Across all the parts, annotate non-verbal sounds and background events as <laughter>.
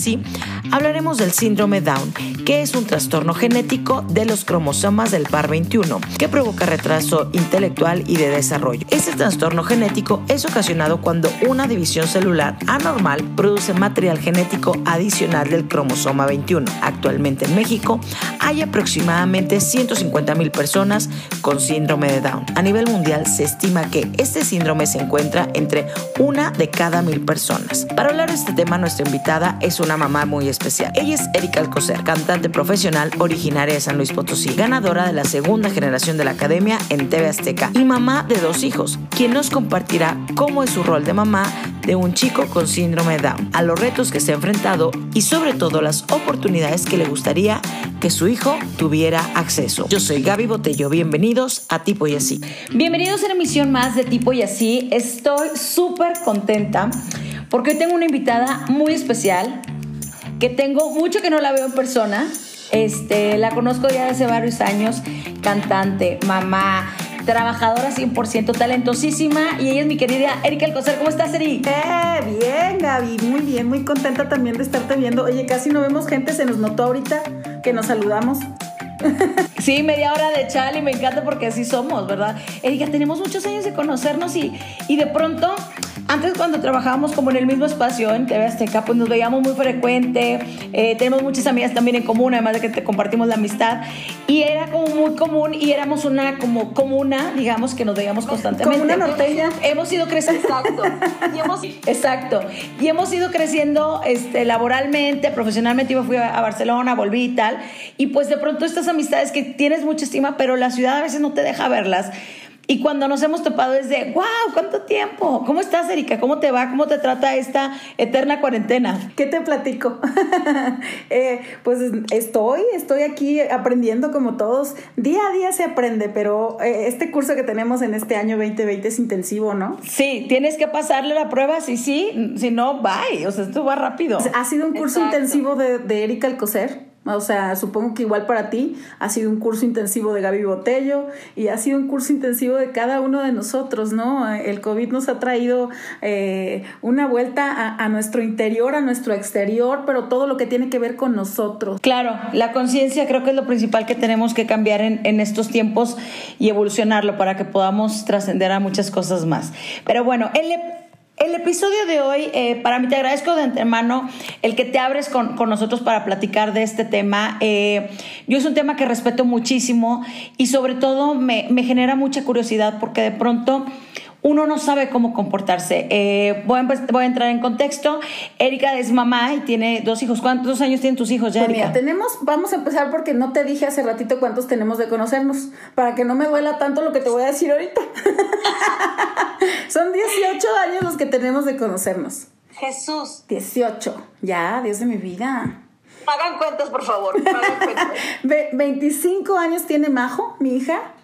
Así, hablaremos del síndrome Down, que es un trastorno genético de los cromosomas del par 21, que provoca retraso intelectual y de desarrollo. Trastorno genético es ocasionado cuando una división celular anormal produce material genético adicional del cromosoma 21. Actualmente en México hay aproximadamente 150 mil personas con síndrome de Down. A nivel mundial se estima que este síndrome se encuentra entre una de cada mil personas. Para hablar de este tema, nuestra invitada es una mamá muy especial. Ella es Erika Alcocer, cantante profesional originaria de San Luis Potosí, ganadora de la segunda generación de la academia en TV Azteca y mamá de dos hijos, quien nos compartirá cómo es su rol de mamá de un chico con síndrome de Down, a los retos que se ha enfrentado y sobre todo las oportunidades que le gustaría que su hijo tuviera acceso. Yo soy Gaby Botello, bienvenidos a Tipo y Así. Bienvenidos a una emisión más de Tipo y Así. Estoy súper contenta porque tengo una invitada muy especial que tengo mucho que no la veo en persona. Este, la conozco ya desde varios años, cantante, mamá, trabajadora 100%, talentosísima y ella es mi querida Erika Alcocer. ¿Cómo estás, Eri? Eh, bien, Gaby, muy bien, muy contenta también de estarte viendo. Oye, casi no vemos gente, se nos notó ahorita que nos saludamos. <laughs> Sí, media hora de chal y me encanta porque así somos, ¿verdad? Erika, tenemos muchos años de conocernos y, y de pronto antes cuando trabajábamos como en el mismo espacio en TV Azteca, pues nos veíamos muy frecuente, eh, tenemos muchas amigas también en común, además de que te compartimos la amistad, y era como muy común y éramos una como comuna, digamos, que nos veíamos constantemente. Como una norteña. Hemos ido creciendo, exacto, y hemos, exacto, y hemos ido creciendo este, laboralmente, profesionalmente, yo fui a Barcelona, volví y tal, y pues de pronto estas amistades que tienes mucha estima, pero la ciudad a veces no te deja verlas, y cuando nos hemos topado es de, wow, ¿cuánto tiempo? ¿Cómo estás, Erika? ¿Cómo te va? ¿Cómo te trata esta eterna cuarentena? ¿Qué te platico? <laughs> eh, pues estoy, estoy aquí aprendiendo como todos. Día a día se aprende, pero eh, este curso que tenemos en este año 2020 es intensivo, ¿no? Sí, tienes que pasarle la prueba, sí, sí, si no, bye. O sea, esto va rápido. Ha sido un curso intensivo de, de Erika Alcocer. O sea, supongo que igual para ti ha sido un curso intensivo de Gaby Botello y ha sido un curso intensivo de cada uno de nosotros, ¿no? El COVID nos ha traído eh, una vuelta a, nuestro interior, a nuestro exterior, pero todo lo que tiene que ver con nosotros. Claro, la conciencia creo que es lo principal que tenemos que cambiar en, en estos tiempos y evolucionarlo para que podamos trascender a muchas cosas más. Pero bueno, el el episodio de hoy, eh, para mí te agradezco de antemano el que te abres con, nosotros para platicar de este tema. Eh, yo es un tema que respeto muchísimo y sobre todo me, me genera mucha curiosidad porque de pronto uno no sabe cómo comportarse. Eh, voy, a, voy, a, entrar en contexto. Erika es mamá y tiene dos hijos. ¿Cuántos años tienen tus hijos ya, pues Erika? tenemos, vamos a empezar porque no te dije hace ratito cuántos tenemos de conocernos, para que no me duela tanto lo que te voy a decir ahorita. <laughs> Son 18 años los que tenemos de conocernos. Jesús. 18. Ya, Dios de mi vida. Hagan cuentas, por favor. Hagan cuentas. <laughs> 25 años tiene Majo, mi hija.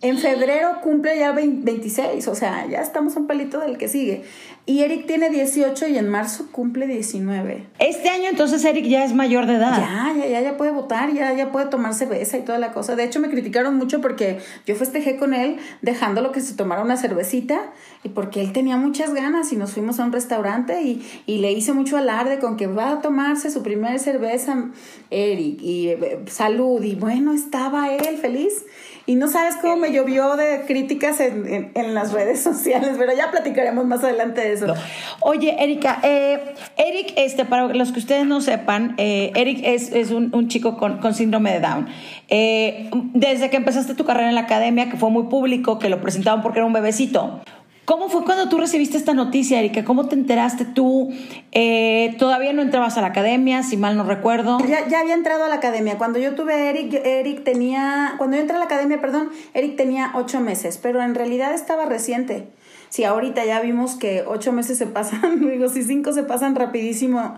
En febrero cumple ya 26, o sea, ya estamos un palito del que sigue. Y Eric tiene 18 y en marzo cumple 19. Este año entonces Eric ya es mayor de edad. Ya, ya, ya, ya puede votar, ya, ya puede tomar cerveza y toda la cosa. De hecho, me criticaron mucho porque yo festejé con él dejándolo que se tomara una cervecita y porque él tenía muchas ganas y nos fuimos a un restaurante y, y le hice mucho alarde con que va a tomarse su primera cerveza, Eric, y eh, salud. Y bueno, estaba él feliz. Y no sabes cómo me llovió de críticas en, en, las redes <laughs> sociales, pero ya platicaremos más adelante de eso. Oye, Erika, eh, Eric, este, para los que ustedes no sepan, eh, Eric es, es un, un, chico con, con, síndrome de Down. Eh, desde que empezaste tu carrera en la academia, que fue muy público, que lo presentaban porque era un bebecito, ¿Cómo fue cuando tú recibiste esta noticia, Erika? ¿Cómo te enteraste tú? Eh, todavía no entrabas a la academia, si mal no recuerdo. Ya, ya había entrado a la academia. Cuando yo tuve a Eric, Eric tenía, cuando yo entré a la academia, perdón, Eric tenía ocho meses, pero en realidad estaba reciente si ahorita ya vimos que ocho meses se pasan, <laughs> digo, si cinco se pasan rapidísimo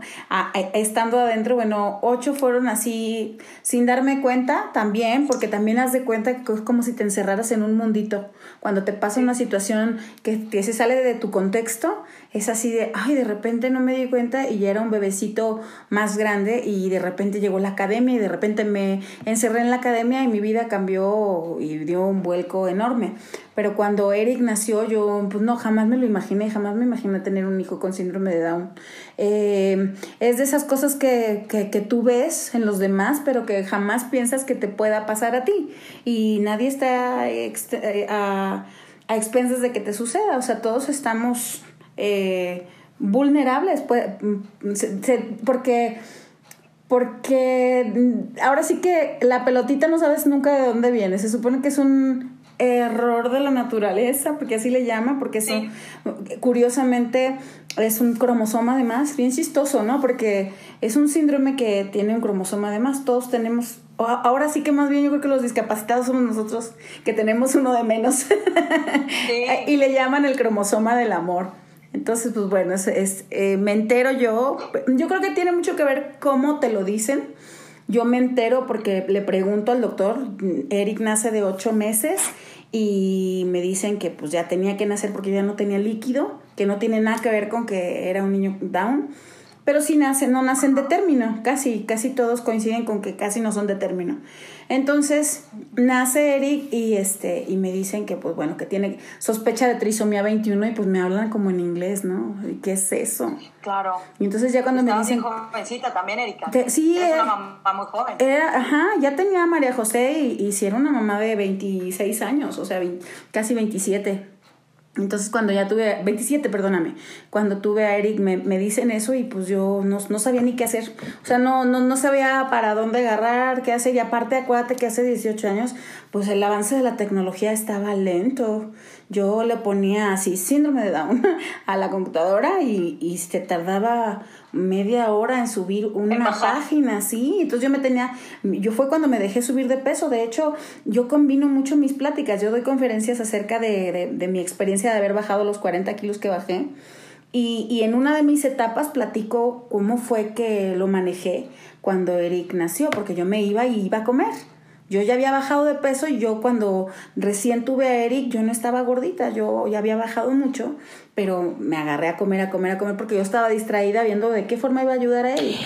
estando adentro, bueno, ocho fueron así sin darme cuenta también, porque también haz de cuenta que es como si te encerraras en un mundito. Cuando te pasa una situación que se sale de tu contexto, es así de, ay, de repente no me di cuenta y ya era un bebecito más grande y de repente llegó la academia y de repente me encerré en la academia y mi vida cambió y dio un vuelco enorme. Pero cuando Eric nació, yo pues no, jamás me lo imaginé, jamás me imaginé tener un hijo con síndrome de Down. Eh, es de esas cosas que, que, que tú ves en los demás, pero que jamás piensas que te pueda pasar a ti. Y nadie está eh, a, a expensas de que te suceda. O sea, todos estamos eh, vulnerables, pues, porque porque ahora sí que la pelotita no sabes nunca de dónde viene. Se supone que es un error de la naturaleza, porque así le llama, porque eso, curiosamente es un cromosoma además, bien chistoso, ¿no? Porque es un síndrome que tiene un cromosoma además, todos tenemos, ahora sí que más bien yo creo que los discapacitados somos nosotros que tenemos uno de menos, <laughs> y le llaman el cromosoma del amor. Entonces, pues bueno, es, eh, me entero yo, yo creo que tiene mucho que ver cómo te lo dicen. Yo me entero porque le pregunto al doctor, Eric nace de ocho meses y me dicen que pues ya tenía que nacer porque ya no tenía líquido, que no tiene nada que ver con que era un niño down pero sí nacen, no nacen de término, casi, casi todos coinciden con que casi no son de término. Entonces, nace Eric y este, y me dicen que pues bueno, que tiene sospecha de trisomía 21 y pues me hablan como en inglés, ¿no? ¿Y qué es eso? Claro. Y entonces ya cuando me dicen jovencita también, Erika. sí, es una mamá muy joven. Era, ajá, ya tenía a María José y, y sí era una mamá de 26 años, o sea, casi 27. Entonces cuando ya tuve, 27, perdóname, cuando tuve a Eric me, me dicen eso y pues yo no, no, sabía ni qué hacer. O sea, no, no, no sabía para dónde agarrar, qué hacer. Y aparte acuérdate que hace 18 años pues el avance de la tecnología estaba lento. Yo le ponía así síndrome de Down <laughs> a la computadora y, y se tardaba media hora en subir una página, sí. Entonces yo me tenía, yo fue cuando me dejé subir de peso. De hecho, yo combino mucho mis pláticas. Yo doy conferencias acerca de, de, de mi experiencia de haber bajado los 40 kilos que bajé. Y, y en una de mis etapas platico cómo fue que lo manejé cuando Eric nació, porque yo me iba y iba a comer. Yo ya había bajado de peso y yo cuando recién tuve a Eric, yo no estaba gordita, yo ya había bajado mucho, pero me agarré a comer, a comer, a comer, porque yo estaba distraída viendo de qué forma iba a ayudar a Eric.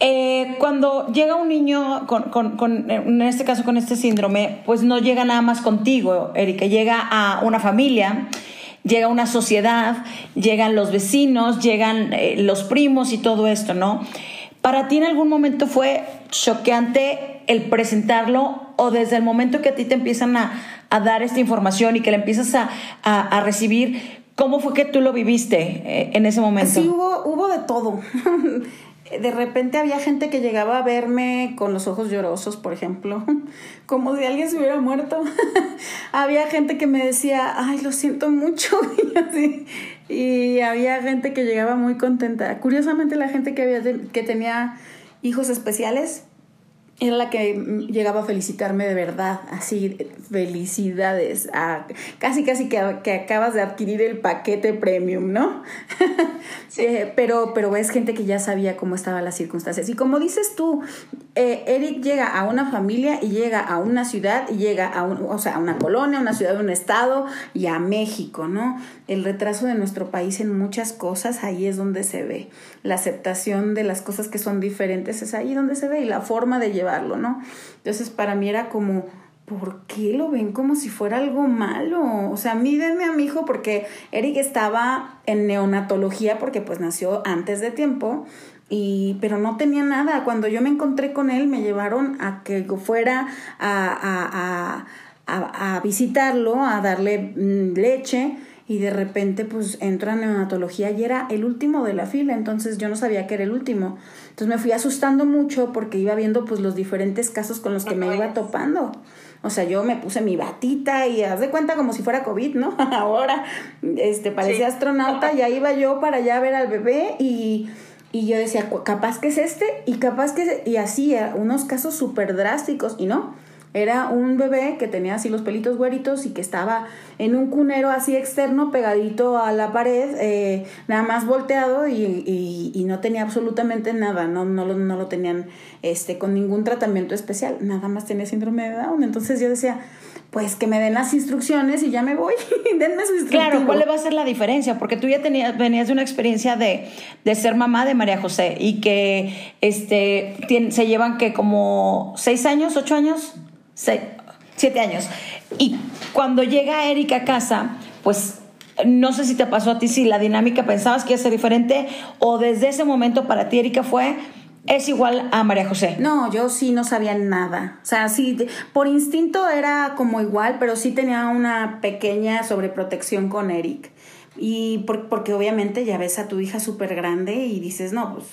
Eh, cuando llega un niño, con, con, en este caso con este síndrome, pues no llega nada más contigo, Erika, llega a una familia llega una sociedad, llegan los vecinos, llegan eh, los primos y todo esto, ¿no? ¿Para ti en algún momento fue choqueante el presentarlo o desde el momento que a ti te empiezan a, a dar esta información y que la empiezas a, a, recibir, ¿cómo fue que tú lo viviste eh, en ese momento? Sí, hubo, hubo de todo. <laughs> de repente había gente que llegaba a verme con los ojos llorosos, por ejemplo, <laughs> como si alguien se hubiera muerto. <laughs> había gente que me decía, ay, lo siento mucho. y así, y había gente que llegaba muy contenta. Curiosamente la gente que, había, que tenía hijos especiales era la que llegaba a felicitarme de verdad, así, felicidades, a, casi casi que, que, acabas de adquirir el paquete premium, ¿no? <laughs> Sí. eh, pero, pero ves gente que ya sabía cómo estaban las circunstancias. Y como dices tú, eh, Eric llega a una familia y llega a una ciudad y llega a, un, o sea, a una colonia, a una ciudad, a un estado y a México, ¿no? El retraso de nuestro país en muchas cosas, ahí es donde se ve. La aceptación de las cosas que son diferentes es ahí donde se ve y la forma de ¿no? Entonces para mí era como, ¿por qué lo ven como si fuera algo malo? O sea, mídenme a mi hijo porque Eric estaba en neonatología porque pues nació antes de tiempo y pero no tenía nada. Cuando yo me encontré con él me llevaron a que fuera a, a, a, a visitarlo, a darle leche y de repente pues entra en neonatología y era el último de la fila, entonces yo no sabía que era el último. Entonces me fui asustando mucho porque iba viendo pues los diferentes casos con los que me iba topando. O sea, yo me puse mi batita y haz de cuenta como si fuera COVID, ¿no? <laughs> Ahora, este, parecía sí. astronauta, ya iba yo para allá a ver al bebé y, y yo decía, capaz que es este y capaz que es... Y así, unos casos súper drásticos y no. Era un bebé que tenía así los pelitos güeritos y que estaba en un cunero así externo pegadito a la pared, eh, nada más volteado y, y, y, no tenía absolutamente nada, no, no, lo, no lo tenían este, con ningún tratamiento especial, nada más tenía síndrome de Down. Entonces yo decía, pues que me den las instrucciones y ya me voy. <laughs> Denme su instructivo. Claro, ¿cuál va a ser la diferencia? Porque tú ya tenías, venías de una experiencia de, de ser mamá de María José y que este, se llevan que como seis años, ocho años, siete años. Y cuando llega Erika a casa, pues no sé si te pasó a ti, si la dinámica pensabas que iba a ser diferente o desde ese momento para ti, Erika, fue es igual a María José. No, yo sí no sabía nada. O sea, sí, por instinto era como igual, pero sí tenía una pequeña sobreprotección con Eric. Y porque obviamente ya ves a tu hija súper grande y dices, no, pues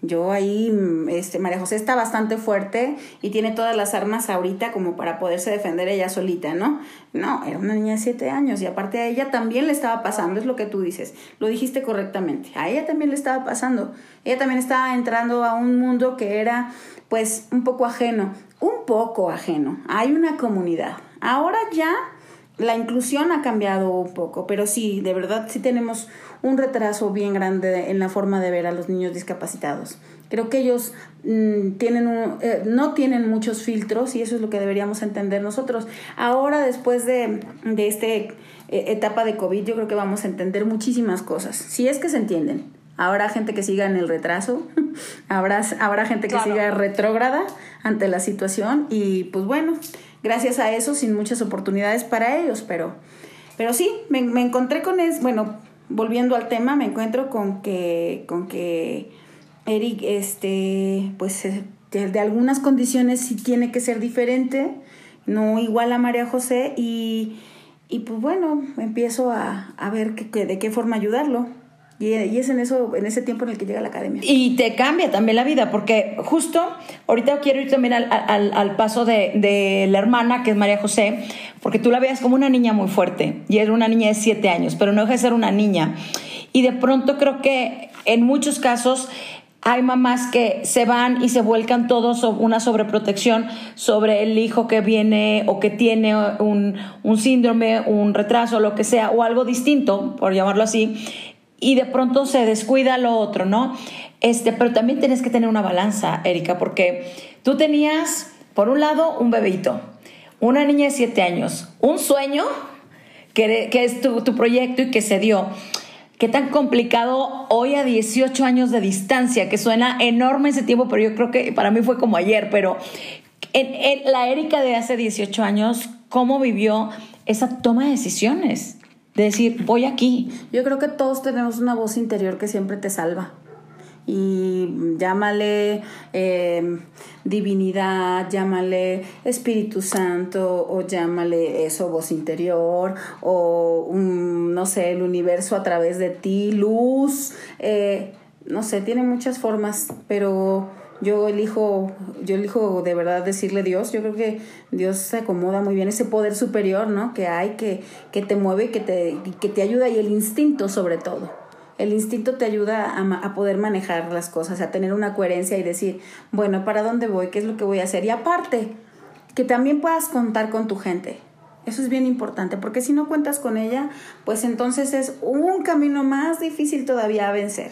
yo ahí, mm, este, María José está bastante fuerte y tiene todas las armas ahorita como para poderse defender ella solita, ¿no? No, era una niña de siete años y aparte a ella también le estaba pasando, es lo que tú dices, lo dijiste correctamente, a ella también le estaba pasando, ella también estaba entrando a un mundo que era pues un poco ajeno, un poco ajeno, hay una comunidad, ahora ya la inclusión ha cambiado un poco, pero sí, de verdad sí tenemos un retraso bien grande en la forma de ver a los niños discapacitados. Creo que ellos mm, tienen eh, no tienen muchos filtros y eso es lo que deberíamos entender nosotros. Ahora, después de, de esta eh, etapa de COVID, yo creo que vamos a entender muchísimas cosas, si es que se entienden. Habrá gente que siga en el retraso, <laughs> habrá, habrá gente que siga retrógrada ante la situación y pues bueno, gracias a eso sin muchas oportunidades para ellos, pero, pero sí, me, encontré con es, bueno, volviendo al tema, me encuentro con que, con que Eric, este, pues de, algunas condiciones sí tiene que ser diferente, no igual a María José y, y pues bueno, empiezo a, a ver que, de qué forma ayudarlo. Y, es en eso, en ese tiempo en el que llega la academia. Y te cambia también la vida, porque justo ahorita quiero ir también al, al, paso de, de, la hermana, que es María José, porque tú la veías como una niña muy fuerte, y era una niña de siete años, pero no deja de ser una niña. Y de pronto creo que en muchos casos hay mamás que se van y se vuelcan todos una sobreprotección sobre el hijo que viene o que tiene un, un síndrome, un retraso, lo que sea, o algo distinto, por llamarlo así y de pronto se descuida lo otro, ¿no? Este, pero también tienes que tener una balanza, Erika, porque tú tenías, por un lado, un bebito, una niña de siete años, un sueño que, que es tu, tu, proyecto y que se dio. Qué tan complicado hoy a 18 años de distancia, que suena enorme ese tiempo, pero yo creo que para mí fue como ayer, pero la Erika de hace 18 años, ¿cómo vivió esa toma de decisiones? De decir, voy aquí. Yo creo que todos tenemos una voz interior que siempre te salva. Y llámale eh, divinidad, llámale Espíritu Santo, o llámale eso, voz interior, o no sé, el universo a través de ti, luz, eh, no sé, tiene muchas formas, pero yo elijo, yo elijo de verdad decirle Dios, yo creo que Dios se acomoda muy bien ese poder superior, ¿no? Que hay, que, que te mueve que te, que te ayuda y el instinto sobre todo. El instinto te ayuda a, a, poder manejar las cosas, a tener una coherencia y decir, bueno, ¿para dónde voy? ¿Qué es lo que voy a hacer? Y aparte, que también puedas contar con tu gente. Eso es bien importante, porque si no cuentas con ella, pues entonces es un camino más difícil todavía a vencer.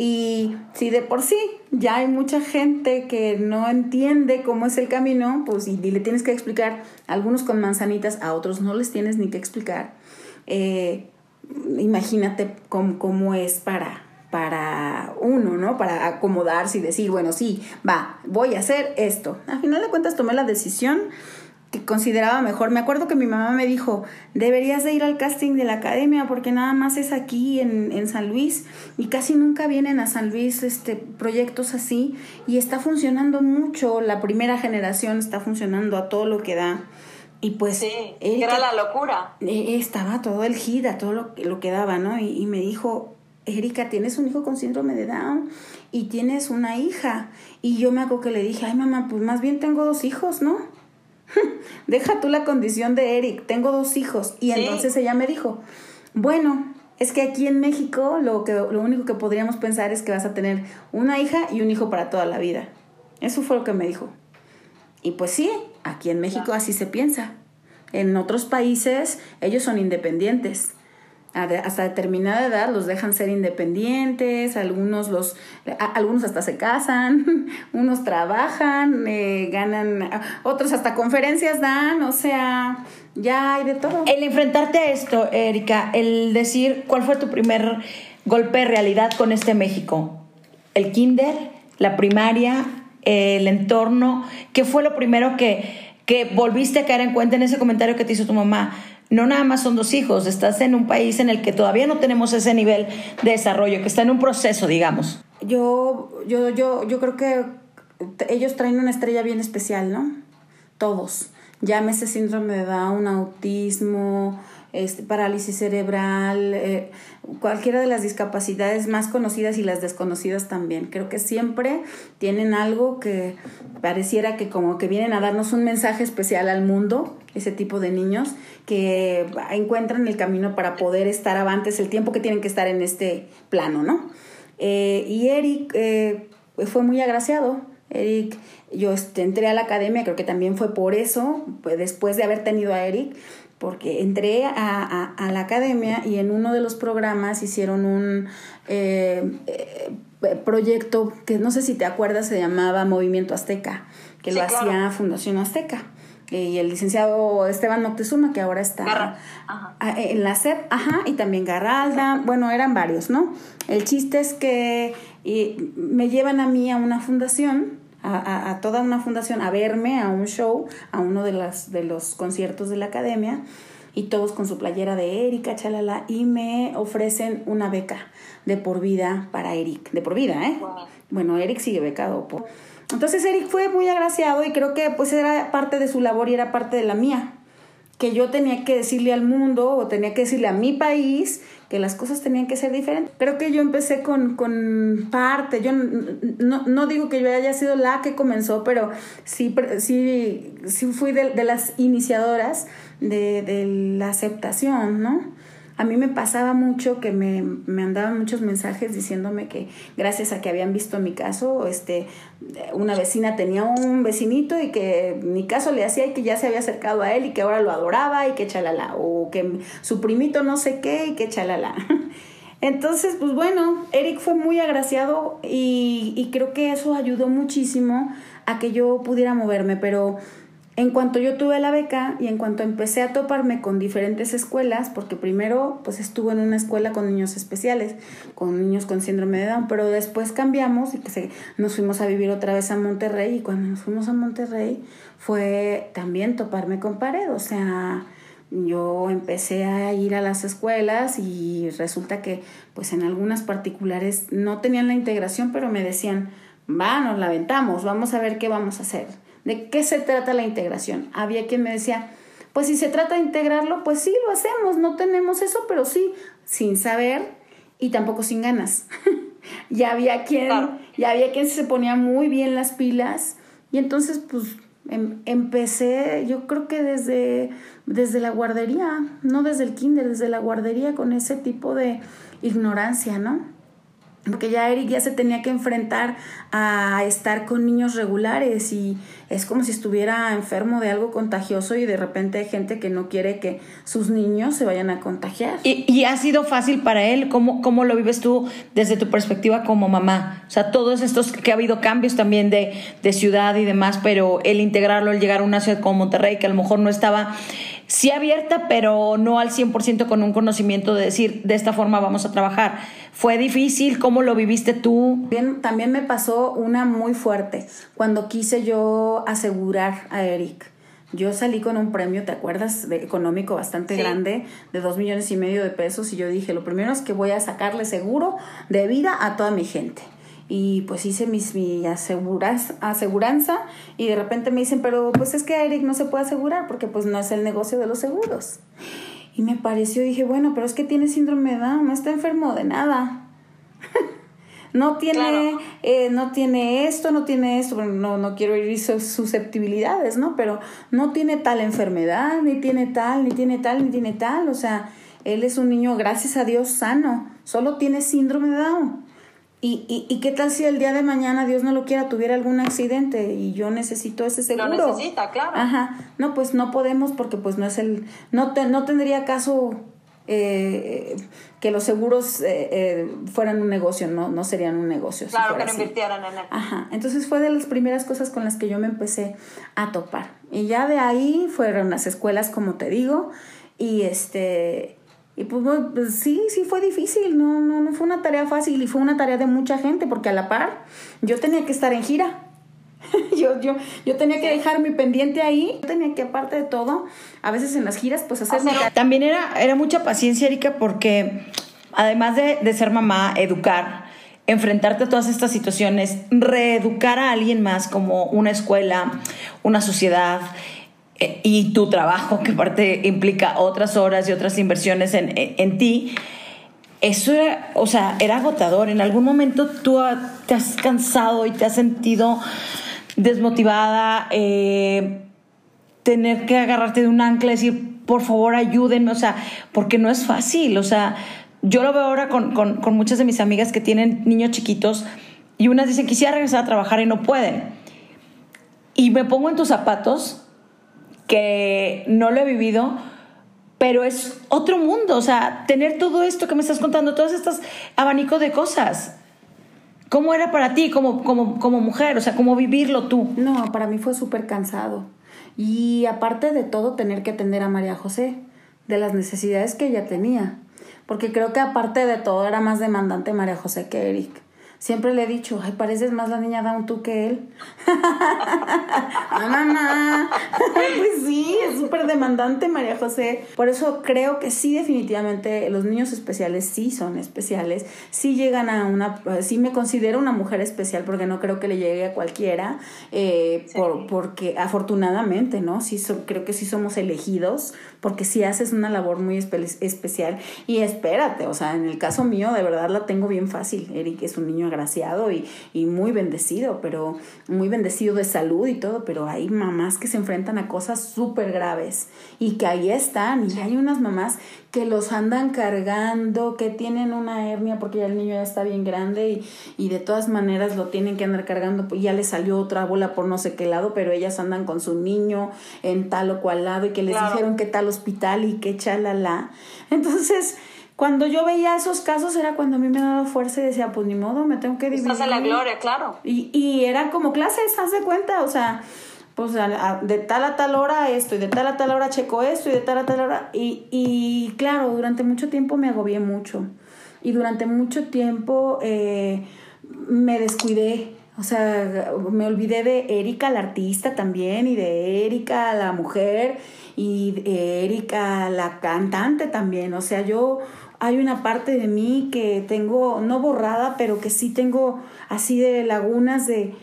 Y si de por sí ya hay mucha gente que no entiende cómo es el camino, pues y, le tienes que explicar, algunos con manzanitas, a otros no les tienes ni que explicar. Eh, imagínate cómo, cómo es para, para uno, ¿no? Para acomodarse y decir, bueno, sí, va, voy a hacer esto. Al final de cuentas tomé la decisión que consideraba mejor. Me acuerdo que mi mamá me dijo, deberías de ir al casting de la academia porque nada más es aquí en, en, San Luis y casi nunca vienen a San Luis este, proyectos así y está funcionando mucho, la primera generación está funcionando a todo lo que da. Y pues... Sí, era la locura. E, estaba todo el gira, todo lo, lo que daba, ¿no? Y, y me dijo, Erika, tienes un hijo con síndrome de Down y tienes una hija. Y yo me acuerdo que le dije, ay mamá, pues más bien tengo dos hijos, ¿no? <laughs> Deja tú la condición de Eric, tengo dos hijos. Y entonces ella me dijo, bueno, es que aquí en México lo, que, lo único que podríamos pensar es que vas a tener una hija y un hijo para toda la vida. Eso fue lo que me dijo. Y pues sí, aquí en México así se piensa. En otros países ellos son independientes. Hasta determinada edad los dejan ser independientes, algunos los algunos hasta se casan, <laughs> unos trabajan, eh, ganan, otros hasta conferencias dan, o sea, ya hay de todo. El enfrentarte a esto, Erika, el decir cuál fue tu primer golpe de realidad con este México, el kinder, la primaria, el entorno, ¿qué fue lo primero que que volviste a caer en cuenta en ese comentario que te hizo tu mamá? No nada más son dos hijos, estás en un país en el que todavía no tenemos ese nivel de desarrollo, que está en un proceso, digamos. Yo, yo, yo, yo creo que ellos traen una estrella bien especial, ¿no? Todos. Llámese síndrome de Down, autismo, este, parálisis cerebral, eh, cualquiera de las discapacidades más conocidas y las desconocidas también. Creo que siempre tienen algo que pareciera que como que vienen a darnos un mensaje especial al mundo, ese tipo de niños, que encuentran el camino para poder estar avantes el tiempo que tienen que estar en este plano, ¿no? Eh, y Eric eh, fue muy agraciado. Eric, yo entré a la academia, creo que también fue por eso, pues después de haber tenido a Eric, porque entré a, la academia y en uno de los programas hicieron un eh, eh, proyecto que no sé si te acuerdas, se llamaba Movimiento Azteca, que lo hacía Fundación Azteca. Y el licenciado Esteban Moctezuma, que ahora está en la SEP, ajá, y también Garralda, bueno, eran varios, ¿no? El chiste es que me llevan a mí a una fundación a, toda una fundación a verme a un show, a uno de, las, de los conciertos de la academia y todos con su playera de Erika, chalala, y me ofrecen una beca de por vida para Eric, de por vida, ¿eh? Bueno, Eric sigue becado. Por... Entonces Eric fue muy agraciado y creo que pues era parte de su labor y era parte de la mía, que yo tenía que decirle al mundo o tenía que decirle a mi país que las cosas tenían que ser diferentes. Creo que yo empecé con, con parte, yo no, no, digo que yo haya sido la que comenzó, pero sí, sí, sí fui de, de las iniciadoras de, de la aceptación, ¿no? A mí me pasaba mucho que me, me andaban muchos mensajes diciéndome que gracias a que habían visto mi caso, este, una vecina tenía un vecinito y que mi caso le hacía y que ya se había acercado a él y que ahora lo adoraba y que chalala, o que su primito no sé qué y que chalala. <laughs> Entonces, pues bueno, Eric fue muy agraciado y, y creo que eso ayudó muchísimo a que yo pudiera moverme, pero en cuanto yo tuve la beca y en cuanto empecé a toparme con diferentes escuelas, porque primero pues estuve en una escuela con niños especiales, con niños con síndrome de Down, pero después cambiamos y que se, nos fuimos a vivir otra vez a Monterrey y cuando nos fuimos a Monterrey fue también toparme con pared, o sea, yo empecé a ir a las escuelas y resulta que pues en algunas particulares no tenían la integración, pero me decían, va, nos la aventamos, vamos a ver qué vamos a hacer ¿De qué se trata la integración? Había quien me decía, pues si se trata de integrarlo, pues sí, lo hacemos, no tenemos eso, pero sí, sin saber y tampoco sin ganas. <laughs> ya había quien, ya había quien se ponía muy bien las pilas y entonces pues em, empecé, yo creo que desde, desde la guardería, no desde el kinder, desde la guardería con ese tipo de ignorancia, ¿no? Porque ya Eric ya se tenía que enfrentar a estar con niños regulares y es como si estuviera enfermo de algo contagioso y de repente hay gente que no quiere que sus niños se vayan a contagiar. ¿Y, ha sido fácil para él? ¿Cómo, ¿Cómo lo vives tú desde tu perspectiva como mamá? O sea, todos estos que ha habido cambios también de, de ciudad y demás, pero el integrarlo, el llegar a una ciudad como Monterrey que a lo mejor no estaba sí abierta, pero no al 100% con un conocimiento de decir, de esta forma vamos a trabajar. ¿Fue difícil? ¿Cómo lo viviste tú? Bien, también me pasó una muy fuerte cuando quise yo asegurar a Eric. Yo salí con un premio, ¿te acuerdas? De económico bastante grande, de dos millones y medio de pesos, y yo dije, lo primero es que voy a sacarle seguro de vida a toda mi gente y pues hice mis, mi aseguras, aseguranza y de repente me dicen, pero pues es que a Eric no se puede asegurar porque pues no es el negocio de los seguros. Y me pareció, dije, bueno, pero es que tiene síndrome de Down, no está enfermo de nada. <laughs> no tiene, eh, no tiene esto, no tiene esto, no, no quiero ir sus susceptibilidades, ¿no? Pero no tiene tal enfermedad, ni tiene tal, ni tiene tal, ni tiene tal. O sea, él es un niño, gracias a Dios, sano. Solo tiene síndrome de Down. ¿Y, y, y qué tal si el día de mañana, Dios no lo quiera, tuviera algún accidente y yo necesito ese seguro? Lo necesita, claro. Ajá. No, pues no podemos porque pues no es el... No, te, no tendría caso eh, que los seguros eh, eh, fueran un negocio, no, no serían un negocio. Claro, que no invirtieran en él. Ajá, entonces fue de las primeras cosas con las que yo me empecé a topar. Y ya de ahí fueron las escuelas, como te digo, y este... Y pues, pues, sí, sí fue difícil, no, no, no fue una tarea fácil y fue una tarea de mucha gente, porque a la par yo tenía que estar en gira. <laughs> yo, yo, yo tenía que dejar mi pendiente ahí. Yo tenía que, aparte de todo, a veces en las giras, pues hacer... También era, era mucha paciencia, Erika, porque además de, de ser mamá, educar, enfrentarte a todas estas situaciones, reeducar a alguien más como una escuela, una sociedad y tu trabajo, que aparte implica otras horas y otras inversiones en, en, ti, eso era, o sea, era agotador. En algún momento tú te has cansado y te has sentido desmotivada, eh, tener que agarrarte de un ancla y decir, por favor, ayúdenme, o sea, porque no es fácil, o sea, yo lo veo ahora con, con, con muchas de mis amigas que tienen niños chiquitos y unas dicen, quisiera regresar a trabajar y no pueden. Y me pongo en tus zapatos, que no lo he vivido, pero es otro mundo, o sea, tener todo esto que me estás contando, todos estos abanicos de cosas. ¿Cómo era para ti como, como, como mujer? O sea, ¿cómo vivirlo tú? No, para mí fue súper cansado. Y aparte de todo, tener que atender a María José, de las necesidades que ella tenía. Porque creo que aparte de todo era más demandante María José que Eric. Siempre le he dicho, ay, pareces más la niña Down tú que él. <laughs> Mamá, <laughs> pues sí, es súper demandante María José. Por eso creo que sí, definitivamente, los niños especiales sí son especiales. Sí llegan a una, sí me considero una mujer especial porque no creo que le llegue a cualquiera. Eh, sí. por, porque afortunadamente, ¿no? Sí, so, creo que sí somos elegidos porque sí haces una labor muy espe especial. Y espérate, o sea, en el caso mío, de verdad la tengo bien fácil. Eric es un niño agraciado y, y muy bendecido, pero muy bendecido de salud y todo, pero hay mamás que se enfrentan a cosas súper graves y que ahí están. Y hay unas mamás que los andan cargando, que tienen una hernia porque ya el niño ya está bien grande y, y de todas maneras lo tienen que andar cargando, pues ya le salió otra bola por no sé qué lado, pero ellas andan con su niño en tal o cual lado y que les claro. dijeron que tal hospital y que chalala. Entonces, cuando yo veía esos casos era cuando a mí me daba fuerza y decía, pues ni modo, me tengo que dividir. Estás en la gloria, claro. Y, y eran como clases, haz de cuenta, o sea, pues de tal a tal hora esto y de tal a tal hora checo esto y de tal a tal hora. Y, y claro, durante mucho tiempo me agobié mucho. Y durante mucho tiempo eh, me descuidé. O sea, me olvidé de Erika, la artista también, y de Erika, la mujer, y de Erika, la cantante también. O sea, yo hay una parte de mí que tengo, no borrada, pero que sí tengo así de lagunas de,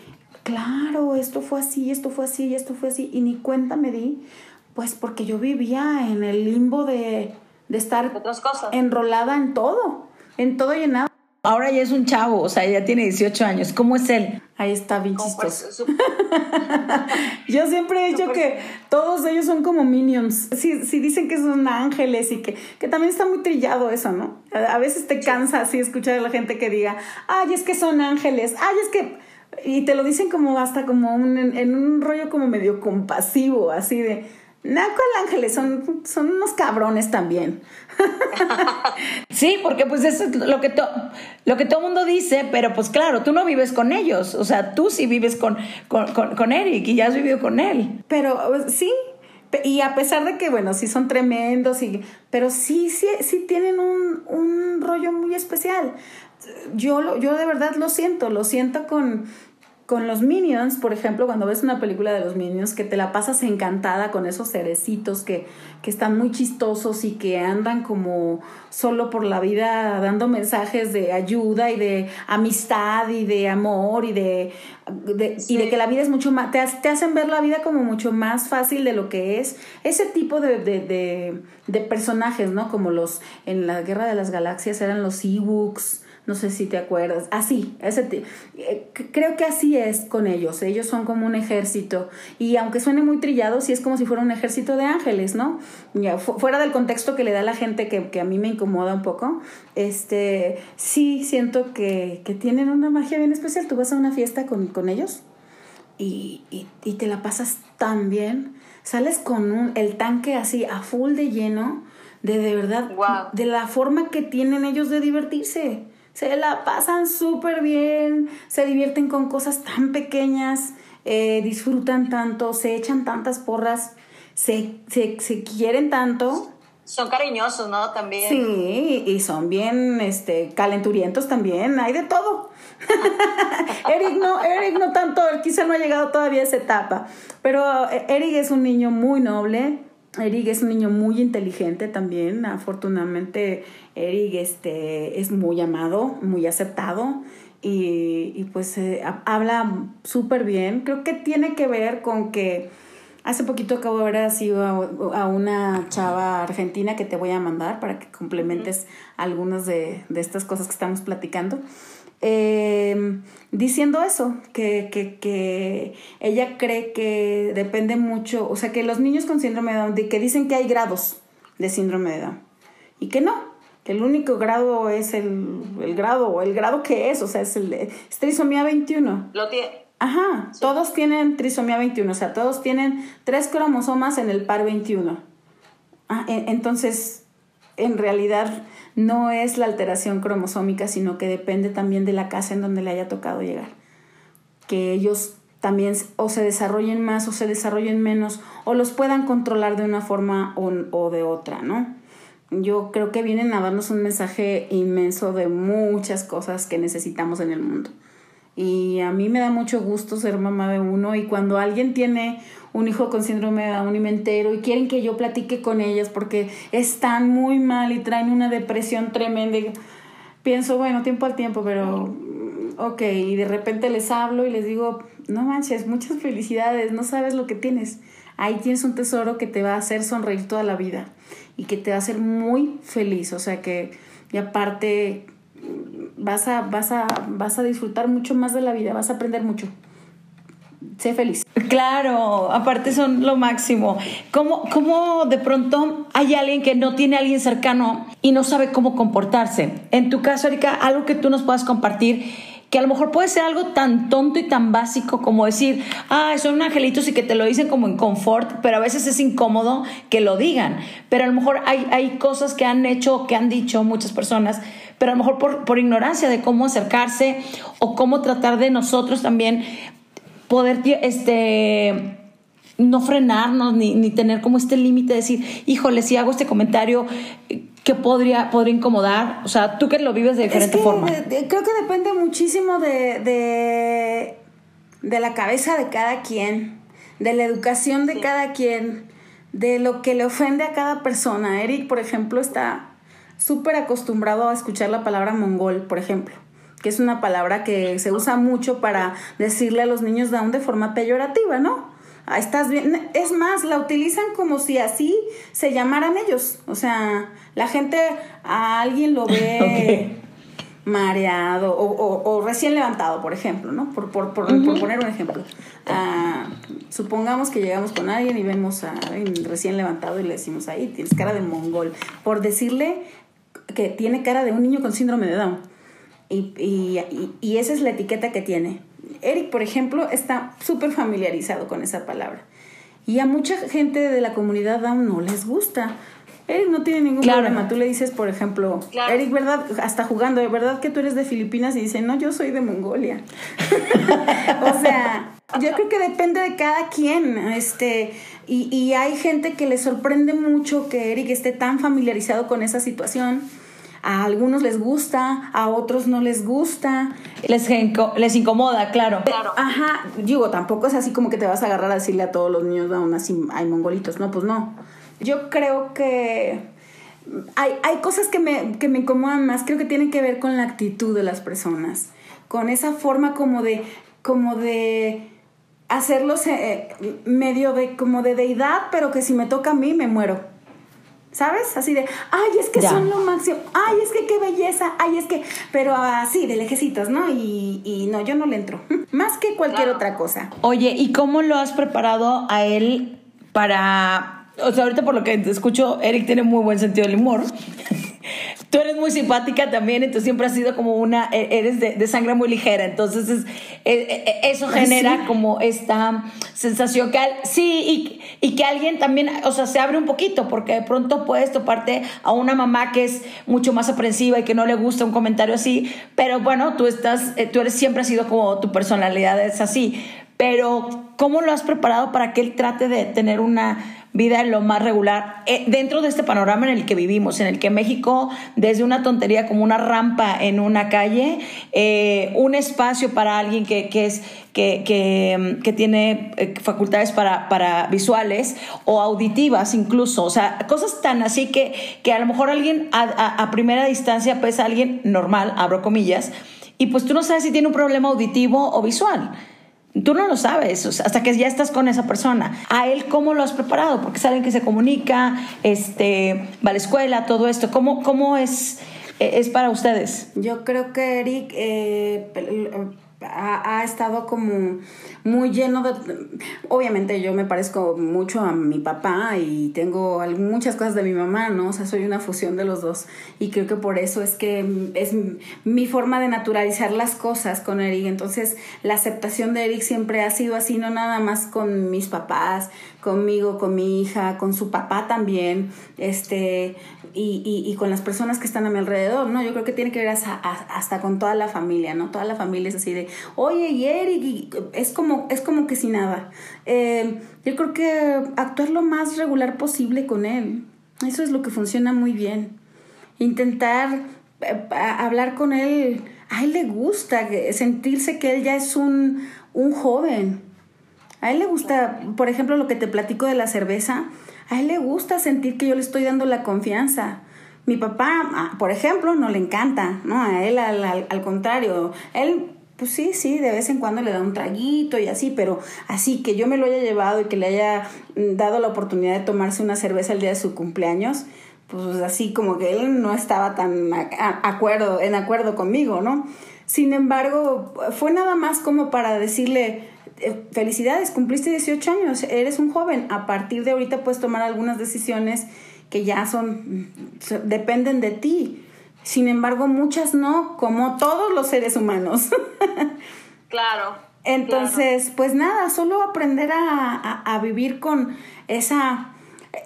claro, esto fue así, esto fue así, esto fue así, y ni cuenta me di, pues porque yo vivía en el limbo de, de estar Otras cosas. enrolada en todo, en todo y en nada. Ahora ya es un chavo, o sea, ya tiene 18 años. ¿Cómo es él? Ahí está bien chistoso. <laughs> Yo siempre he dicho que todos ellos son como minions. Si, si dicen que son ángeles y que, que también está muy trillado eso, ¿no? A, a veces te cansa así escuchar a la gente que diga, ay, es que son ángeles, ay, es que... Y te lo dicen como hasta como un, en, en un rollo como medio compasivo, así de Naco el Ángeles son, son unos cabrones también. <laughs> sí, porque pues eso es lo que, to, lo que todo mundo dice, pero pues claro, tú no vives con ellos. O sea, tú sí vives con, con, con, con Eric y ya has vivido con él. Pero sí, y a pesar de que, bueno, sí son tremendos, y, pero sí, sí, sí tienen un, un rollo muy especial. Yo, yo de verdad lo siento, lo siento con, con los Minions, por ejemplo, cuando ves una película de los Minions, que te la pasas encantada con esos cerecitos que, que están muy chistosos y que andan como solo por la vida dando mensajes de ayuda y de amistad y de amor y de, de sí. y de que la vida es mucho más, te, te, hacen ver la vida como mucho más fácil de lo que es. Ese tipo de, de, de, de personajes, ¿no? Como los en la Guerra de las Galaxias eran los Ewoks no sé si te acuerdas, así, ese eh, creo que así es con ellos, ellos son como un ejército y aunque suene muy trillado, sí es como si fuera un ejército de ángeles, ¿no? Ya, fuera del contexto que le da la gente que, que, a mí me incomoda un poco, este, sí siento que, que, tienen una magia bien especial, tú vas a una fiesta con, con ellos y, y, y te la pasas tan bien, sales con un, el tanque así a full de lleno, de de verdad, Wow. de la forma que tienen ellos de divertirse. Se la pasan súper bien, se divierten con cosas tan pequeñas, eh, disfrutan tanto, se echan tantas porras, se, se, se quieren tanto. Son cariñosos, ¿no? También. Sí, y son bien este, calenturientos también, hay de todo. <laughs> Eric no, Eric no tanto, quizá no ha llegado todavía a esa etapa, pero eh, Eric es un niño muy noble, Eric es un niño muy inteligente también, afortunadamente Eric este, es muy amado, muy aceptado y, y pues eh, ha- habla súper bien, creo que tiene que ver con que Hace poquito acabo de ver así a, a una chava argentina que te voy a mandar para que complementes algunas de, de estas cosas que estamos platicando. Eh, diciendo eso, que, que, que ella cree que depende mucho, o sea, que los niños con síndrome de Down, que dicen que hay grados de síndrome de Down y que no, que el único grado es el, el grado o el grado que es, o sea, es, el, es trisomía 21. Lo tiene. Ajá, todos tienen trisomía 21, o sea, todos tienen tres cromosomas en el par 21. Ah, e- entonces, en realidad no es la alteración cromosómica, sino que depende también de la casa en donde le haya tocado llegar. Que ellos también o se desarrollen más o se desarrollen menos, o los puedan controlar de una forma o, o de otra, ¿no? Yo creo que vienen a darnos un mensaje inmenso de muchas cosas que necesitamos en el mundo. Y a mí me da mucho gusto ser mamá de uno y cuando alguien tiene un hijo con síndrome de Down y me entero y quieren que yo platique con ellas porque están muy mal y traen una depresión tremenda, y pienso, bueno, tiempo al tiempo, pero mm, ok, y de repente les hablo y les digo, no manches, muchas felicidades, no sabes lo que tienes. Ahí tienes un tesoro que te va a hacer sonreír toda la vida y que te va a hacer muy feliz, o sea que, y aparte vas a, vas a, vas a disfrutar mucho más de la vida, vas a aprender mucho. Sé feliz. Claro, aparte son lo máximo. ¿Cómo, ¿Cómo de pronto hay alguien que no tiene a alguien cercano y no sabe cómo comportarse? En tu caso, Erika, algo que tú nos puedas compartir que a lo mejor puede ser algo tan tonto y tan básico como decir, ah, son angelitos y que te lo dicen como en confort, pero a veces es incómodo que lo digan. Pero a lo mejor hay, hay cosas que han hecho, que han dicho muchas personas, pero a lo mejor por, por ignorancia de cómo acercarse o cómo tratar de nosotros también poder este no frenarnos ni, ni tener como este límite de decir, híjole, si hago este comentario, ¿qué podría, podría incomodar? O sea, tú que lo vives de diferente es que forma. de- de- creo que depende muchísimo de, de, de la cabeza de cada quien, de la educación de cada quien, de lo que le ofende a cada persona. Eric, por ejemplo, está súper acostumbrado a escuchar la palabra mongol, por ejemplo, que es una palabra que se usa mucho para decirle a los niños down de forma peyorativa, ¿no? Ahí estás bien. Es más, la utilizan como si así se llamaran ellos. O sea, la gente a alguien lo <laughs> ve mareado o, o- o recién levantado, por ejemplo, ¿no? Por, por, por- por poner un ejemplo. Ah, supongamos que llegamos con alguien y vemos a alguien recién levantado y le decimos ahí, tienes cara de mongol. Por decirle que tiene cara de un niño con síndrome de Down. Y, y, y- y esa es la etiqueta que tiene. Eric, por ejemplo, está súper familiarizado con esa palabra. Y a mucha gente de la comunidad Down no les gusta. Eric no tiene ningún Claro. problema. Tú le dices, por ejemplo, Claro. Eric, ¿verdad? Hasta jugando, ¿de verdad que tú eres de Filipinas? Y dice, no, yo soy de Mongolia. <laughs> o sea, yo creo que depende de cada quien. Este, y, y hay gente que le sorprende mucho que Eric esté tan familiarizado con esa situación. A algunos les gusta, a otros no les gusta. Les, les incomoda, claro. Claro. Ajá, digo, tampoco es así como que te vas a agarrar a decirle a todos los niños, aún así hay mongolitos. No, pues no. Yo creo que hay, hay cosas que me, que me incomodan más, creo que tienen que ver con la actitud de las personas, con esa forma como de, como de hacerlos eh, medio de, como de deidad, pero que si me toca a mí me muero. ¿Sabes? Así de, ay, es que Ya. son lo máximo, ay, es que qué belleza, ay, es que, pero así, de lejecitos, ¿no? Y, y no, yo no le entro. <laughs> Más que cualquier Claro. otra cosa. Oye, ¿y cómo lo has preparado a él para... O sea, ahorita por lo que te escucho, Eric tiene muy buen sentido del humor. Tú eres muy simpática también, entonces siempre has sido como una, e, eres de, sangre muy ligera, entonces e, e, eso genera como esta sensación que sí, y, y, que alguien también, o sea, se abre un poquito, porque de pronto puedes toparte a una mamá que es mucho más aprensiva y que no le gusta un comentario así, pero bueno, tú estás, eh, tú eres siempre has sido como tu personalidad es así, pero ¿cómo lo has preparado para que él trate de tener una vida lo más regular eh, dentro de este panorama en el que vivimos, en el que México, desde una tontería como una rampa en una calle, eh, un espacio para alguien que, es, que, que, tiene eh, facultades para, para, visuales o auditivas incluso, o sea, cosas tan así que, que a lo mejor alguien a, a primera distancia pues alguien normal, abro comillas, y pues tú no sabes si tiene un problema auditivo o visual. Tú no lo sabes hasta que ya estás con esa persona. A él, ¿cómo lo has preparado? Porque saben que se comunica, este, va a la escuela, todo esto. ¿Cómo, cómo es, es para ustedes? Yo creo que Eric eh, ha, estado como muy lleno de... Obviamente yo me parezco mucho a mi papá y tengo muchas cosas de mi mamá, ¿no? O sea, soy una fusión de los dos y creo que por eso es que es mi forma de naturalizar las cosas con Eric. Entonces, la aceptación de Eric siempre ha sido así, no nada más con mis papás, conmigo, con mi hija, con su papá también, este, y, y, y, con las personas que están a mi alrededor, ¿no? Yo creo que tiene que ver hasta, hasta con toda la familia, ¿no? Toda la familia es así de, oye, y Eric, es como, es como que sin nada. Eh, yo creo que actuar lo más regular posible con él, eso es lo que funciona muy bien. Intentar eh, hablar con él, a él le gusta sentirse que él ya es un, un joven. A él le gusta, por ejemplo, lo que te platico de la cerveza, a él le gusta sentir que yo le estoy dando la confianza. Mi papá, ah, por ejemplo, no le encanta, ¿no? A él al, al, contrario, él pues sí, sí, de vez en cuando le da un traguito y así, pero así que yo me lo haya llevado y que le haya mm, dado la oportunidad de tomarse una cerveza el día de su cumpleaños, pues así como que él no estaba tan acuerdo, en acuerdo conmigo, ¿no? Sin embargo, fue nada más como para decirle, felicidades, cumpliste 18 años, eres un joven, a partir de ahorita puedes tomar algunas decisiones que ya son, dependen de ti. Sin embargo, muchas no, como todos los seres humanos. <laughs> claro. Entonces, pues nada, solo aprender a vivir con esa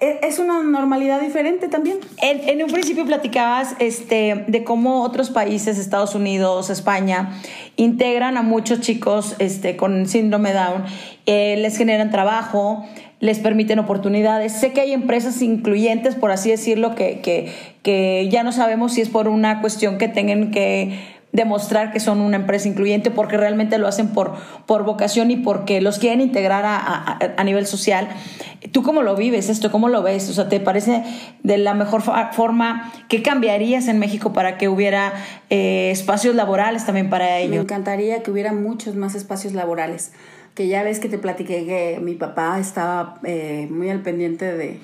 es una normalidad diferente también. En, un principio platicabas este, de cómo otros países, Estados Unidos, España, integran a muchos chicos este, con síndrome Down, eh, les generan trabajo, les permiten oportunidades. Sé que hay empresas incluyentes, por así decirlo, que, que, que ya no sabemos si es por una cuestión que tengan que demostrar que son una empresa incluyente porque realmente lo hacen por, por vocación y porque los quieren integrar a, a, nivel social. ¿Tú cómo lo vives esto? ¿Cómo lo ves? O sea, ¿te parece de la mejor forma? ¿Qué cambiarías en México para que hubiera eh, espacios laborales también para ellos? Me encantaría que hubiera muchos más espacios laborales. Que ya ves que te platiqué que mi papá estaba eh, muy al pendiente de,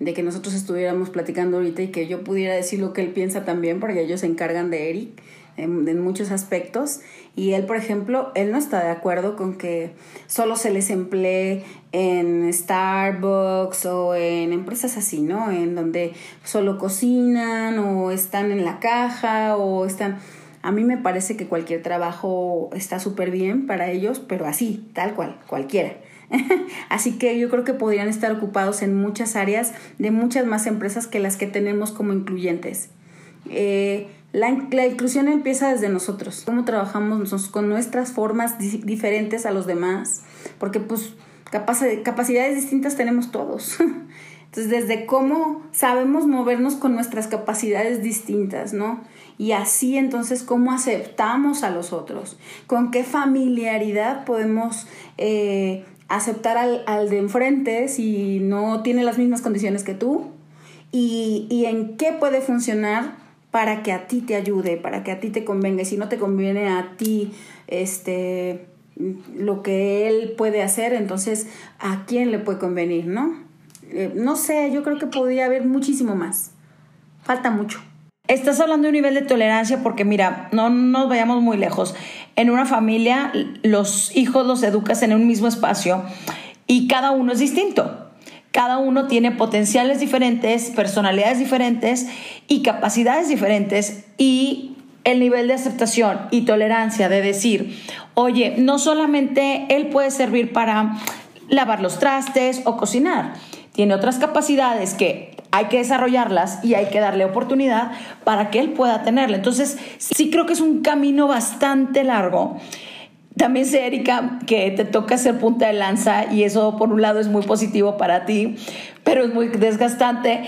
de que nosotros estuviéramos platicando ahorita y que yo pudiera decir lo que él piensa también, porque ellos se encargan de Eric en, muchos aspectos. Y él, por ejemplo, él no está de acuerdo con que solo se les emplee en Starbucks o en empresas así, ¿no? En donde solo cocinan o están en la caja o están... A mí me parece que cualquier trabajo está súper bien para ellos, pero así, tal cual, cualquiera. <laughs> Así que yo creo que podrían estar ocupados en muchas áreas de muchas más empresas que las que tenemos como incluyentes. Eh, la, inclusión empieza desde nosotros, cómo trabajamos con nuestras formas diferentes a los demás, porque pues capacidades distintas tenemos todos. <laughs> Entonces, desde cómo sabemos movernos con nuestras capacidades distintas, ¿no? Y así entonces cómo aceptamos a los otros, con qué familiaridad podemos eh, aceptar al, al, de enfrente si no tiene las mismas condiciones que tú y, y en qué puede funcionar para que a ti te ayude, para que a ti te convenga. Y si no te conviene a ti este, lo que él puede hacer, entonces a quién le puede convenir, ¿no? Eh, no sé, yo creo que podría haber muchísimo más. Falta mucho. Estás hablando de un nivel de tolerancia porque mira, no nos vayamos muy lejos. En una familia los hijos los educas en un mismo espacio y cada uno es distinto cada uno tiene potenciales diferentes, personalidades diferentes y capacidades diferentes y el nivel de aceptación y tolerancia de decir, oye, no solamente él puede servir para lavar los trastes o cocinar, tiene otras capacidades que hay que desarrollarlas y hay que darle oportunidad para que él pueda tenerla. Entonces, sí creo que es un camino bastante largo. También sé, Erika, que te toca ser punta de lanza y eso por un lado es muy positivo para ti, pero es muy desgastante.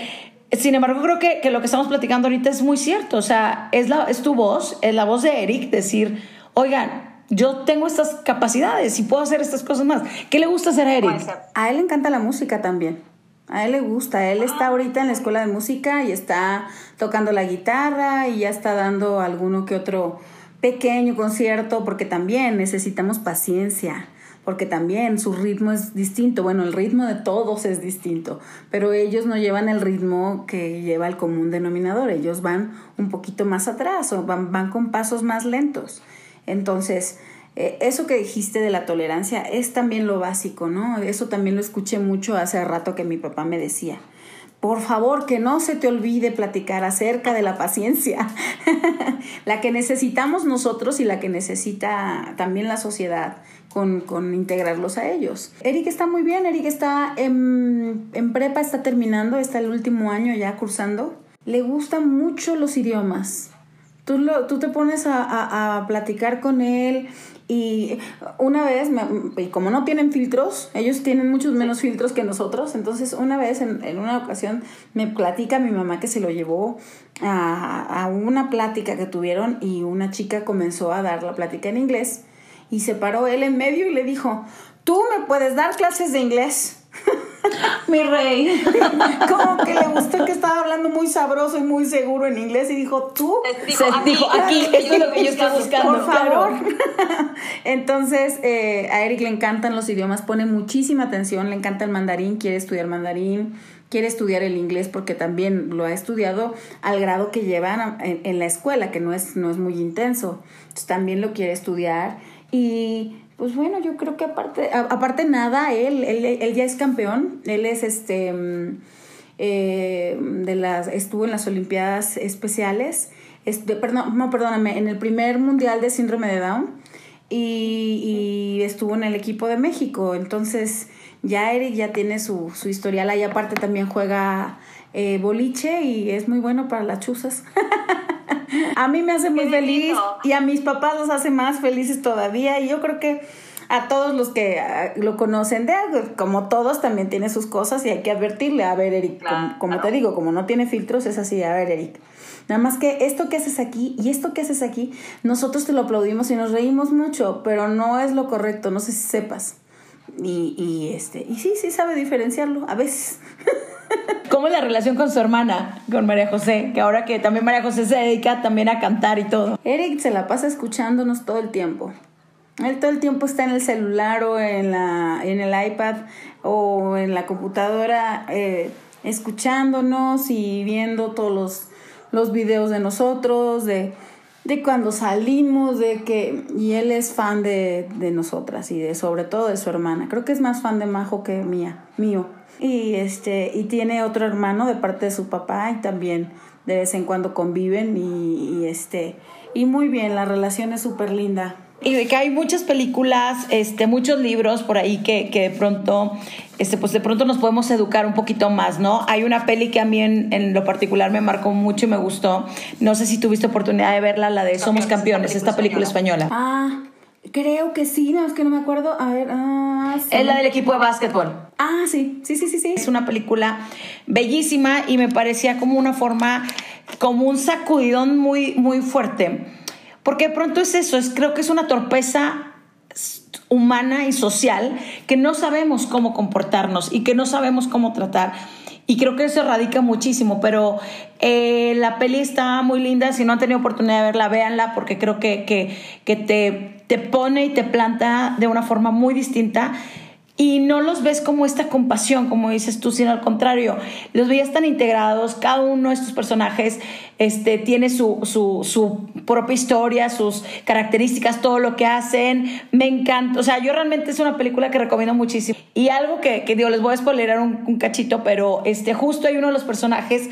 Sin embargo, creo que, que lo que estamos platicando ahorita es muy cierto. O sea, es, la, es tu voz, es la voz de Eric decir, oigan, yo tengo estas capacidades y puedo hacer estas cosas más. ¿Qué le gusta hacer a Eric? A él le encanta la música también. A él le gusta. Él está ahorita en la escuela de música y está tocando la guitarra y ya está dando alguno que otro pequeño concierto porque también necesitamos paciencia porque también su ritmo es distinto. Bueno, el ritmo de todos es distinto, pero ellos no llevan el ritmo que lleva el común denominador. Ellos van un poquito más atrás o van, van con pasos más lentos. Entonces, eh, eso que dijiste de la tolerancia es también lo básico, ¿no? Eso también lo escuché mucho hace rato que mi papá me decía. Por favor, que no se te olvide platicar acerca de la paciencia, <laughs> la que necesitamos nosotros y la que necesita también la sociedad con, con, integrarlos a ellos. Eric está muy bien, Eric está en, en prepa, está terminando, está el último año ya cursando. Le gustan mucho los idiomas. Tú, lo, tú te pones a, a, a platicar con él y una vez, y como no tienen filtros, ellos tienen muchos menos filtros que nosotros, entonces una vez en, en una ocasión me platica mi mamá que se lo llevó a, a, una plática que tuvieron y una chica comenzó a dar la plática en inglés y se paró él en medio y le dijo, tú me puedes dar clases de inglés. <laughs> <laughs> Mi rey. <laughs> Como que le gustó que estaba hablando muy sabroso y muy seguro en inglés y dijo, tú. Dijo, Se aquí, dijo, aquí, esto es lo que yo estoy buscando. Por favor. <laughs> Entonces, eh, a Eric le encantan los idiomas, pone muchísima atención, le encanta el mandarín, quiere estudiar mandarín, quiere estudiar el inglés porque también lo ha estudiado al grado que llevan en, en la escuela, que no es, no es muy intenso. Entonces, también lo quiere estudiar y pues bueno, yo creo que aparte, aparte nada, él, él, él ya es campeón, él es este, eh, de las, estuvo en las Olimpiadas Especiales, este, perdón, no, perdóname, en el primer Mundial de Síndrome de Down y, y estuvo en el equipo de México, entonces ya Eric ya tiene su, su historial, ahí aparte también juega eh, boliche y es muy bueno para las chuzas. <laughs> <laughs> a mí me hace muy feliz y a mis papás los hace más felices todavía y yo creo que a todos los que ah, lo conocen de como todos también tiene sus cosas y hay que advertirle, a ver Eric, como, te digo, como no tiene filtros es así, a ver Eric. Nada más que esto que haces aquí y esto que haces aquí, nosotros te lo aplaudimos y nos reímos mucho, pero no es lo correcto, no sé si sepas. Y, y este, y sí, sí sabe diferenciarlo, a veces. <laughs> ¿Cómo es la relación con su hermana, con María José? Que ahora que también María José se dedica también a cantar y todo. Eric se la pasa escuchándonos todo el tiempo. Él todo el tiempo está en el celular o en, la, en el iPad o en la computadora eh, escuchándonos y viendo todos los, los videos de nosotros, de, de cuando salimos, de que... Y él es fan de, de nosotras y de sobre todo de su hermana. Creo que es más fan de Majo que mía, mío y este y tiene otro hermano de parte de su papá y también de vez en cuando conviven y, y este y muy bien la relación es súper linda. Y de que hay muchas películas este muchos libros por ahí que, que, de pronto este pues de pronto nos podemos educar un poquito más no hay una peli que a mí en, en lo particular me marcó mucho y me gustó. No sé si tuviste oportunidad de verla la de Somos Campeones esta película española. Ah Creo que sí, no, es que no me acuerdo. A ver, ah, sí. Es la del equipo de básquetbol. Ah, sí, sí, sí, sí, sí. Es una película bellísima y me parecía como una forma, como un sacudidón muy, muy fuerte. Porque de pronto es eso, es, creo que es una torpeza humana y social que no sabemos cómo comportarnos y que no sabemos cómo tratar. Y creo que eso radica muchísimo, pero eh, la peli está muy linda. Si no han tenido oportunidad de verla, véanla porque creo que, que, que te, te pone y te planta de una forma muy distinta y no los ves como esta compasión, como dices tú, sino al contrario, los veías tan integrados, cada uno de estos personajes este, tiene su, su, su, propia historia, sus características, todo lo que hacen, me encanta, o sea, yo realmente es una película que recomiendo muchísimo. Y algo que, que digo, les voy a spoilerar un, un cachito, pero este, justo hay uno de los personajes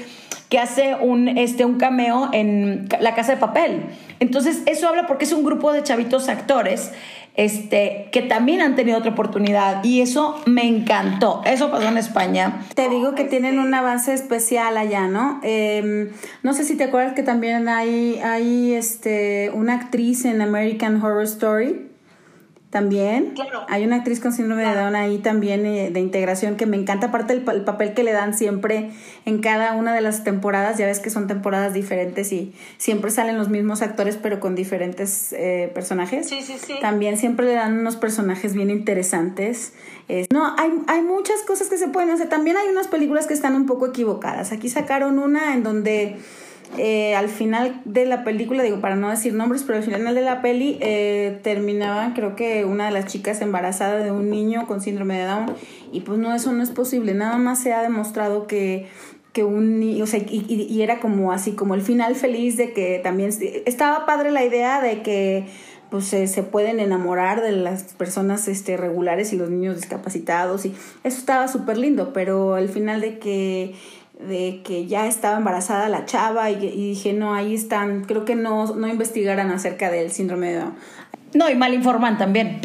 que hace un, este, un cameo en La Casa de Papel. Entonces, eso habla porque es un grupo de chavitos actores este, que también han tenido otra oportunidad y eso me encantó. Eso pasó en España. Te digo que tienen un avance especial allá, ¿no? Em, no sé si te acuerdas que también hay, hay este, una actriz en American Horror Story también. Hay una actriz con síndrome de Down ahí también eh, de integración que me encanta, aparte del papel que le dan siempre en cada una de las temporadas, ya ves que son temporadas diferentes y siempre salen los mismos actores pero con diferentes eh, personajes. Sí, sí, sí. También siempre le dan unos personajes bien interesantes. no, hay, hay muchas cosas que se pueden hacer. También hay unas películas que están un poco equivocadas. Aquí sacaron una en donde eh, al final de la película, digo, para no decir nombres, pero al final de la peli eh, terminaba, creo que una de las chicas embarazada de un niño con síndrome de Down, y pues no, eso no es posible, nada más se ha demostrado que que un niño, o sea, y, y, era como así, como el final feliz de que también estaba padre la idea de que pues se pueden enamorar de las personas este, regulares y los niños discapacitados y eso estaba súper lindo, pero al final de que de que ya estaba embarazada la chava y, dije, no, ahí están, creo que no, no investigaran acerca del síndrome de Down. No, y mal informan también.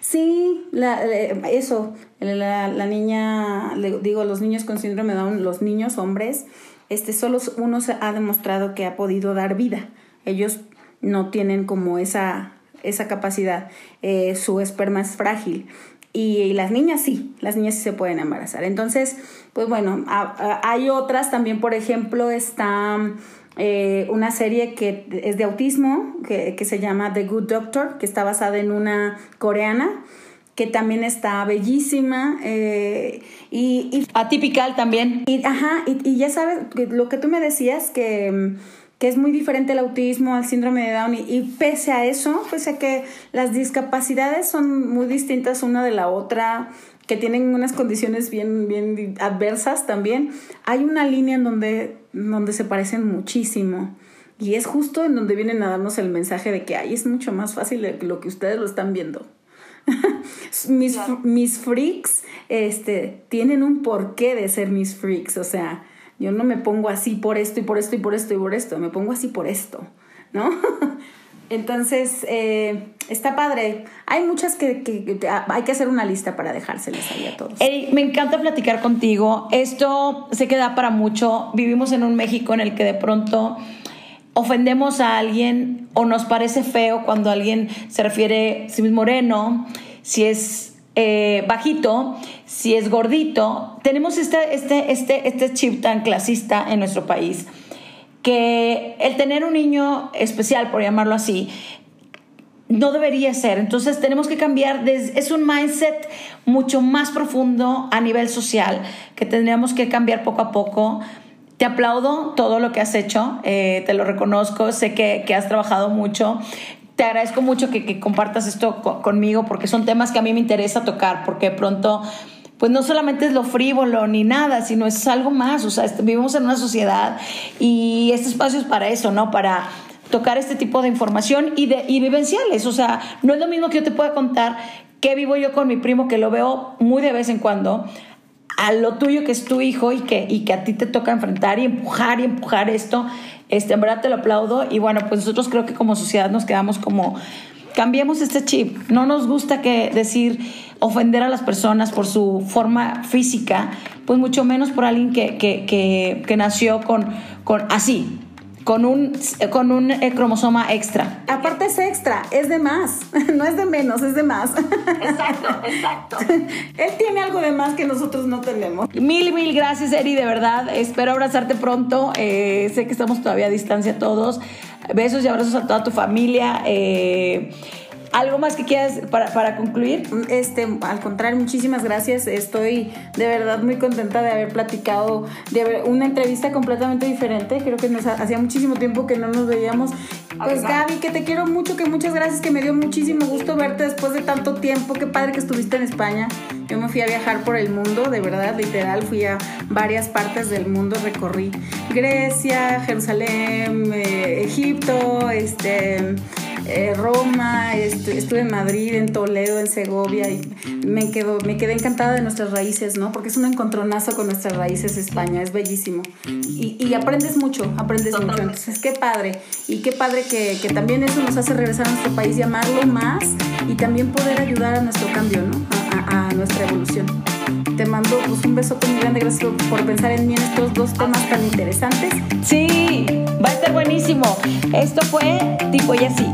Sí, la, eso, la, la, niña, le digo, los niños con síndrome de Down, los niños hombres, este, solo uno se ha demostrado que ha podido dar vida. Ellos no tienen como esa, esa capacidad. Eh, su esperma es frágil. Y las niñas sí, las niñas sí se pueden embarazar. Entonces, pues bueno, hay otras también, por ejemplo, está eh, una serie que es de autismo, que, se llama The Good Doctor, que está basada en una coreana que también está bellísima eh, y, Atípical también. Y, ajá, y, y ya sabes, lo que tú me decías, que que es muy diferente el autismo al síndrome de Down y, pese a eso, pese a que las discapacidades son muy distintas una de la otra, que tienen unas condiciones bien, bien adversas también, hay una línea en donde, donde se parecen muchísimo. Y es justo en donde vienen a darnos el mensaje de que ahí es mucho más fácil de lo que ustedes lo están viendo. <laughs> mis, mis freaks este, tienen un porqué de ser mis freaks, o sea, yo no me pongo así por esto y por esto y por esto y por esto, me pongo así por esto, ¿no? <laughs> Entonces, eh, está padre. Hay muchas que, hay que hacer una lista para dejárselas ahí a todos. me encanta platicar contigo. Esto se queda para mucho. Vivimos en un México en el que de pronto ofendemos a alguien o nos parece feo cuando alguien se refiere, si es moreno, si es eh, bajito, si es gordito. Tenemos este, este, este, este chip tan clasista en nuestro país que el tener un niño especial, por llamarlo así, no debería ser. Entonces tenemos que cambiar, es un mindset mucho más profundo a nivel social que tendríamos que cambiar poco a poco. Te aplaudo todo lo que has hecho, eh, te lo reconozco, sé que, que, has trabajado mucho te agradezco mucho que, compartas esto conmigo porque son temas que a mí me interesa tocar, porque pronto, pues no solamente es lo frívolo ni nada, sino es algo más, o sea, vivimos en una sociedad y este espacio es para eso, ¿no? Para tocar este tipo de información y, de, y vivenciales, o sea, no es lo mismo que yo te pueda contar que vivo yo con mi primo, que lo veo muy de vez en cuando, a lo tuyo que es tu hijo y que, y que a ti te toca enfrentar y empujar y empujar esto este, en verdad te lo aplaudo y bueno, pues nosotros creo que como sociedad nos quedamos como, cambiemos este chip. No nos gusta que decir ofender a las personas por su forma física, pues mucho menos por alguien que, que, que, que nació con, con así, con un, con un eh, cromosoma extra. Aparte es extra, es de más, <laughs> no es de menos, es de más. Exacto, <laughs> exacto. Él tiene algo de más que nosotros no tenemos. Mil, mil gracias, Eri, de verdad. Espero abrazarte pronto. Eh, sé que estamos todavía a distancia todos. Besos y abrazos a toda tu familia. Eh, ¿Algo más que quieras para, para, concluir? Este, al contrario, muchísimas gracias. Estoy de verdad muy contenta de haber platicado, de haber una entrevista completamente diferente. Creo que nos hacía muchísimo tiempo que no nos veíamos Pues Gaby, que te quiero mucho, que muchas gracias, que me dio muchísimo gusto verte después de tanto tiempo. Qué padre que estuviste en España. Yo me fui a viajar por el mundo, de verdad, literal, fui a varias partes del mundo, recorrí Grecia, Jerusalén, eh, Egipto, este eh, Roma, estuve en Madrid, en Toledo, en Segovia y me, quedo, me quedé encantada de nuestras raíces, ¿no? Porque es un encontronazo con nuestras raíces España, es bellísimo. Y, aprendes mucho, aprendes mucho. Entonces, qué padre. Y qué padre que, también eso nos hace regresar a nuestro país, llamarlo más y también poder ayudar a nuestro cambio, ¿no? A, nuestra evolución. Te mando pues, un beso muy grande, gracias por pensar en mí en estos dos temas tan interesantes. Sí, va a estar buenísimo. Esto fue Tipo y así